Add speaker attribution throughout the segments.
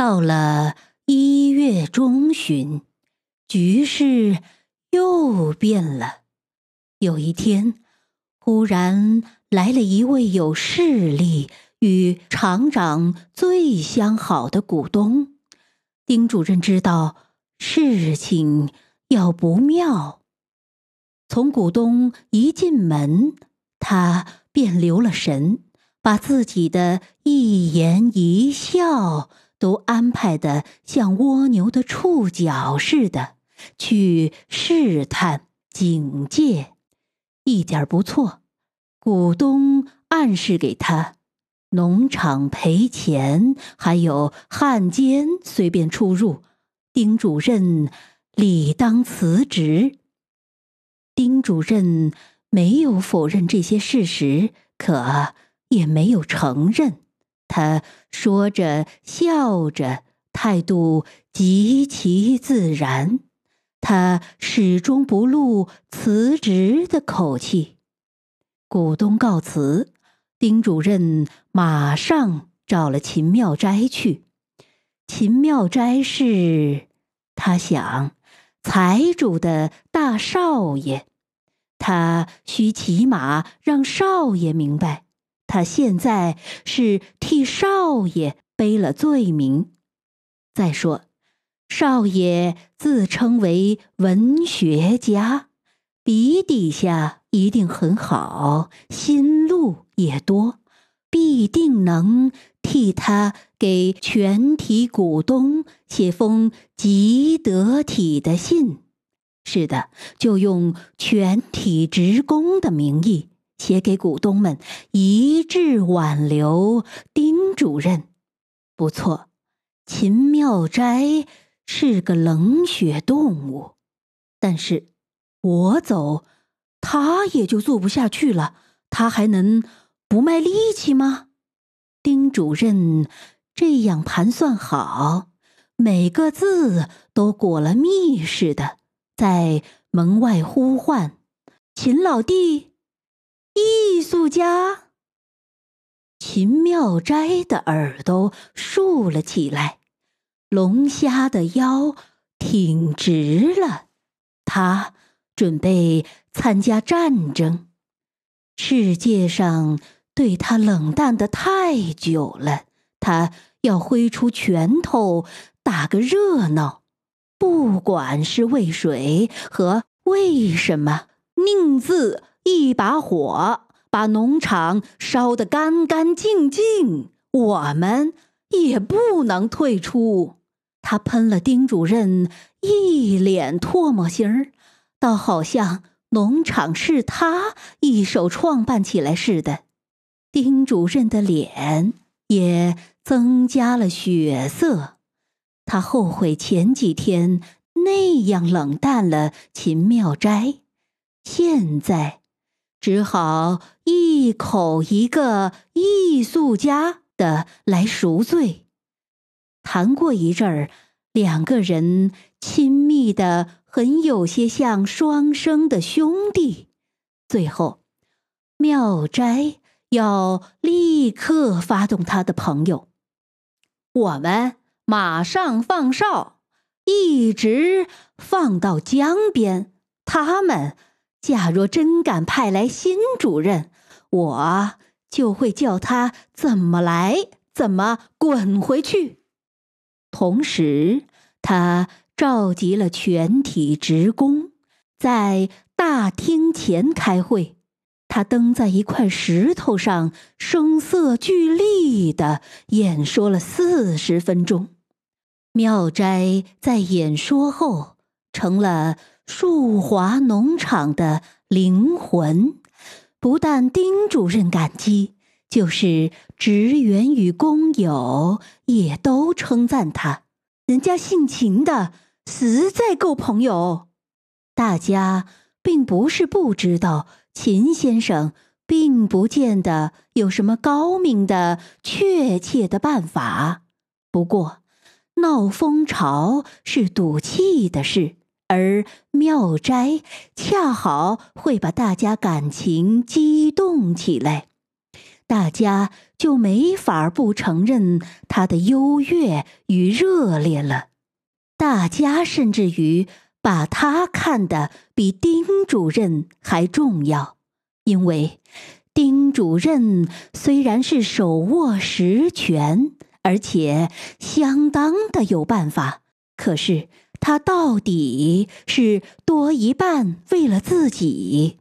Speaker 1: 到了一月中旬，局势又变了。有一天，忽然来了一位有势力、与厂长最相好的股东。丁主任知道事情要不妙，从股东一进门，他便留了神，把自己的一言一笑。都安排的像蜗牛的触角似的，去试探、警戒，一点不错。股东暗示给他，农场赔钱，还有汉奸随便出入，丁主任理当辞职。丁主任没有否认这些事实，可也没有承认。他说着笑着，态度极其自然。他始终不露辞职的口气。股东告辞，丁主任马上找了秦妙斋去。秦妙斋是，他想，财主的大少爷，他需起码让少爷明白。他现在是替少爷背了罪名。再说，少爷自称为文学家，笔底下一定很好，心路也多，必定能替他给全体股东写封极得体的信。是的，就用全体职工的名义。写给股东们，一致挽留丁主任。不错，秦妙斋是个冷血动物，但是我走，他也就做不下去了。他还能不卖力气吗？丁主任这样盘算好，每个字都裹了密似的，在门外呼唤：“秦老弟。”艺术家秦妙斋的耳朵竖了起来，龙虾的腰挺直了。他准备参加战争。世界上对他冷淡的太久了，他要挥出拳头打个热闹。不管是为谁和为什么，宁字。一把火把农场烧得干干净净，我们也不能退出。他喷了丁主任一脸唾沫星儿，倒好像农场是他一手创办起来似的。丁主任的脸也增加了血色，他后悔前几天那样冷淡了秦妙斋，现在。只好一口一个艺术家的来赎罪。谈过一阵儿，两个人亲密的很，有些像双生的兄弟。最后，妙斋要立刻发动他的朋友，我们马上放哨，一直放到江边。他们。假若真敢派来新主任，我就会叫他怎么来怎么滚回去。同时，他召集了全体职工，在大厅前开会。他登在一块石头上，声色俱厉的演说了四十分钟。妙斋在演说后成了。树华农场的灵魂，不但丁主任感激，就是职员与工友也都称赞他。人家姓秦的，实在够朋友。大家并不是不知道，秦先生并不见得有什么高明的、确切的办法。不过，闹风潮是赌气的事。而妙斋恰好会把大家感情激动起来，大家就没法不承认他的优越与热烈了。大家甚至于把他看得比丁主任还重要，因为丁主任虽然是手握实权，而且相当的有办法，可是他到底是多一半为了自己。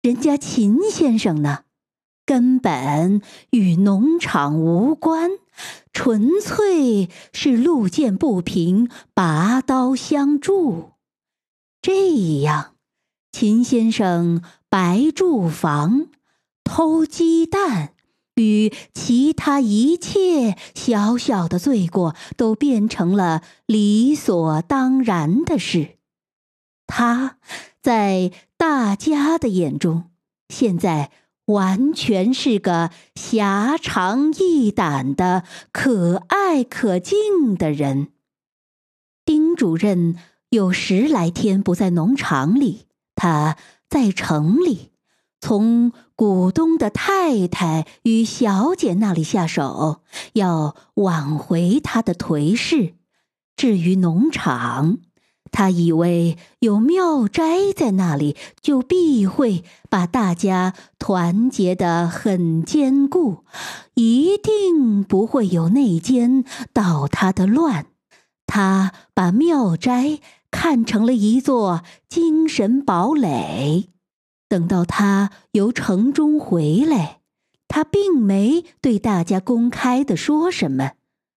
Speaker 1: 人家秦先生呢，根本与农场无关。纯粹是路见不平，拔刀相助。这样，秦先生白住房、偷鸡蛋与其他一切小小的罪过，都变成了理所当然的事。他在大家的眼中，现在。完全是个狭长义胆的可爱可敬的人。丁主任有十来天不在农场里，他在城里，从股东的太太与小姐那里下手，要挽回他的颓势。至于农场，他以为有妙斋在那里，就必会把大家团结得很坚固，一定不会有内奸捣他的乱。他把妙斋看成了一座精神堡垒。等到他由城中回来，他并没对大家公开的说什么。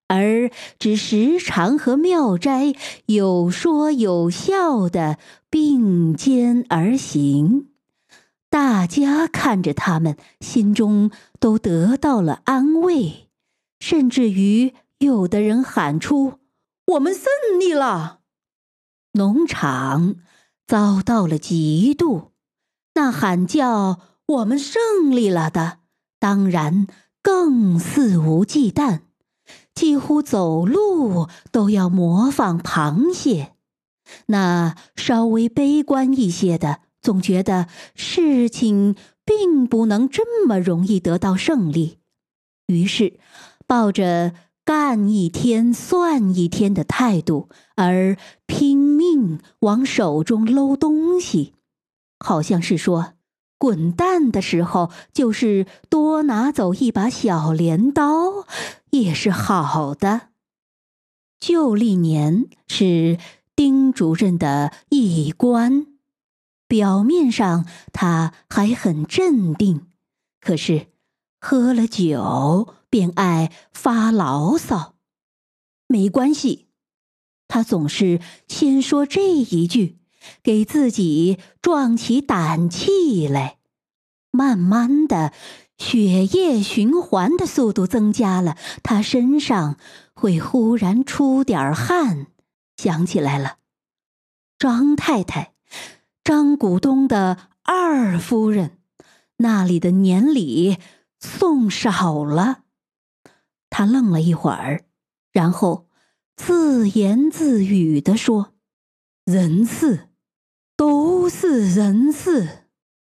Speaker 1: 而只时常和妙斋有说有笑的并肩而行，大家看着他们，心中都得到了安慰，甚至于有的人喊出：“我们胜利了！”农场遭到了嫉妒，那喊叫“我们胜利了”的，当然更肆无忌惮。几乎走路都要模仿螃蟹，那稍微悲观一些的，总觉得事情并不能这么容易得到胜利，于是抱着干一天算一天的态度，而拼命往手中搂东西，好像是说。滚蛋的时候，就是多拿走一把小镰刀，也是好的。旧历年是丁主任的一关，表面上他还很镇定，可是喝了酒便爱发牢骚。没关系，他总是先说这一句。给自己壮起胆气来，慢慢的，血液循环的速度增加了，他身上会忽然出点汗。想起来了，张太太，张股东的二夫人，那里的年礼送少了。他愣了一会儿，然后自言自语的说：“人事。”都是人事，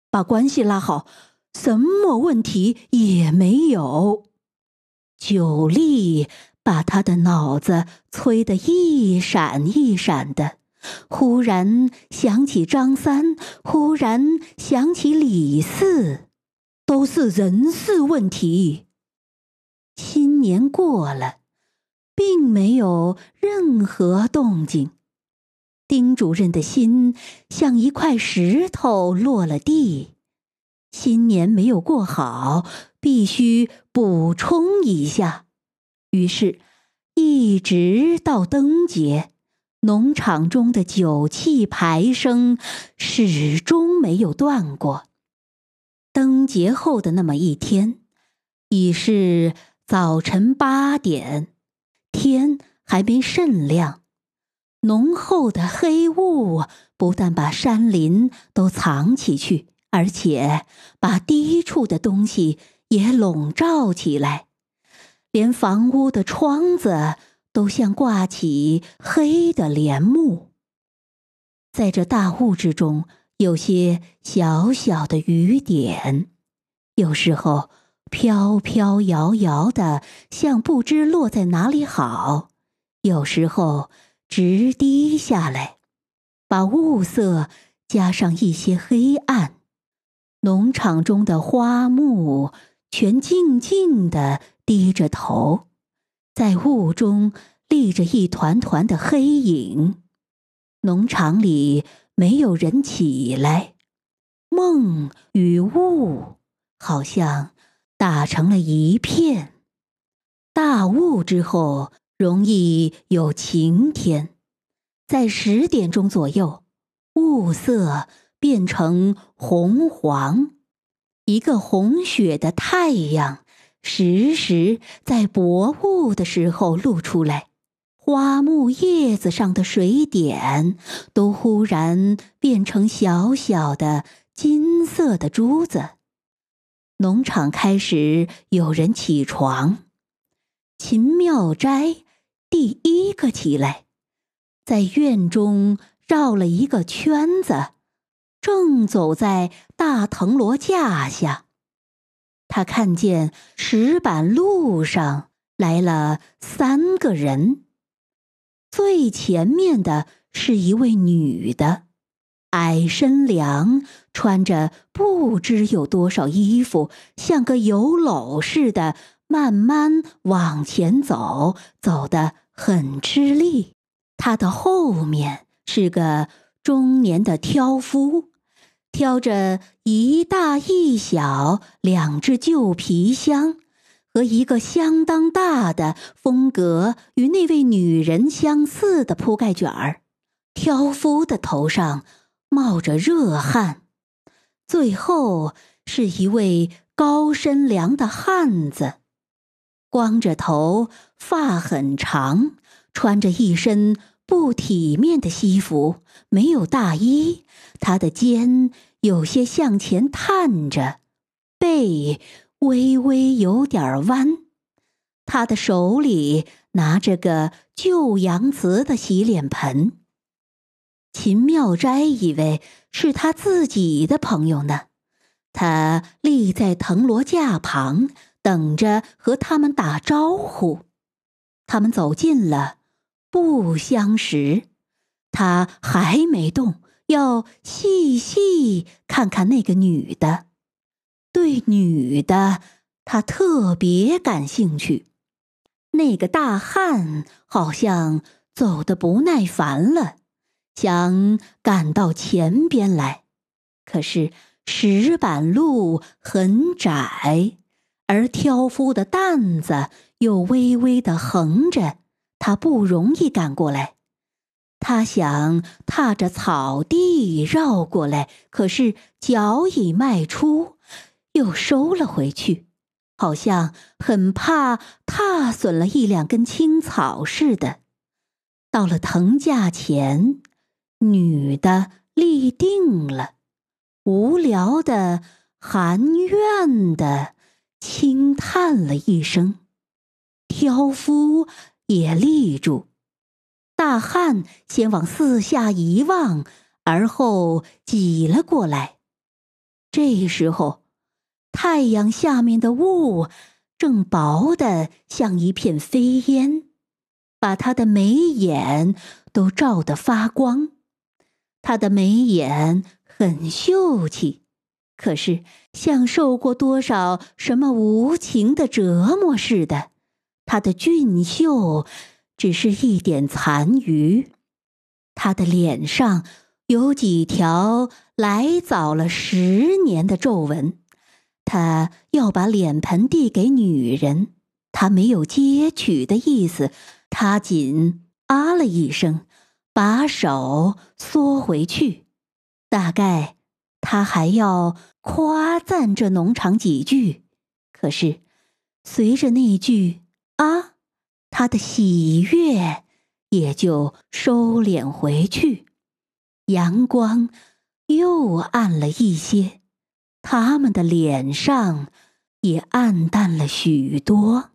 Speaker 1: 把关系拉好，什么问题也没有。九力把他的脑子催得一闪一闪的，忽然想起张三，忽然想起李四，都是人事问题。新年过了，并没有任何动静。丁主任的心像一块石头落了地，新年没有过好，必须补充一下。于是，一直到灯节，农场中的酒气排声始终没有断过。灯节后的那么一天，已是早晨八点，天还没甚亮。浓厚的黑雾不但把山林都藏起去，而且把低处的东西也笼罩起来，连房屋的窗子都像挂起黑的帘幕。在这大雾之中，有些小小的雨点，有时候飘飘摇摇的，像不知落在哪里好；有时候直滴下来，把雾色加上一些黑暗。农场中的花木全静静的低着头，在雾中立着一团团的黑影。农场里没有人起来，梦与雾好像打成了一片。大雾之后容易有晴天，在十点钟左右，雾色变成红黄，一个红血的太阳时时在薄雾的时候露出来。花木叶子上的水点都忽然变成小小的金色的珠子。农场开始有人起床，秦妙斋第一个起来，在院中绕了一个圈子，正走在大藤萝架下。他看见石板路上来了三个人。最前面的是一位女的，矮身凉，穿着不知有多少衣服，像个油篓似的，慢慢往前走，走得很吃力。他的后面是个中年的挑夫，挑着一大一小两只旧皮箱。和一个相当大的、风格与那位女人相似的铺盖卷儿，挑夫的头上冒着热汗。最后是一位高身量的汉子，光着头，发很长，穿着一身不体面的西服，没有大衣。他的肩有些向前探着，背。微微有点弯，他的手里拿着个旧洋瓷的洗脸盆。秦妙斋以为是他自己的朋友呢，他立在藤萝架旁，等着和他们打招呼。他们走近了，不相识。他还没动，要细细看看那个女的。对女的，他特别感兴趣。那个大汉好像走得不耐烦了，想赶到前边来。可是石板路很窄，而挑夫的担子又微微的横着，他不容易赶过来。他想踏着草地绕过来，可是脚已迈出。又收了回去，好像很怕踏损了一两根青草似的。到了藤架前，女的立定了，无聊的、含怨的轻叹了一声。挑夫也立住，大汉先往四下一望，而后挤了过来。这时候。太阳下面的雾正薄的像一片飞烟，把他的眉眼都照得发光。他的眉眼很秀气，可是像受过多少什么无情的折磨似的。他的俊秀只是一点残余。他的脸上有几条来早了十年的皱纹。他要把脸盆递给女人，他没有接取的意思，他仅啊了一声，把手缩回去。大概他还要夸赞这农场几句，可是随着那句啊，他的喜悦也就收敛回去，阳光又暗了一些。他们的脸上也暗淡了许多。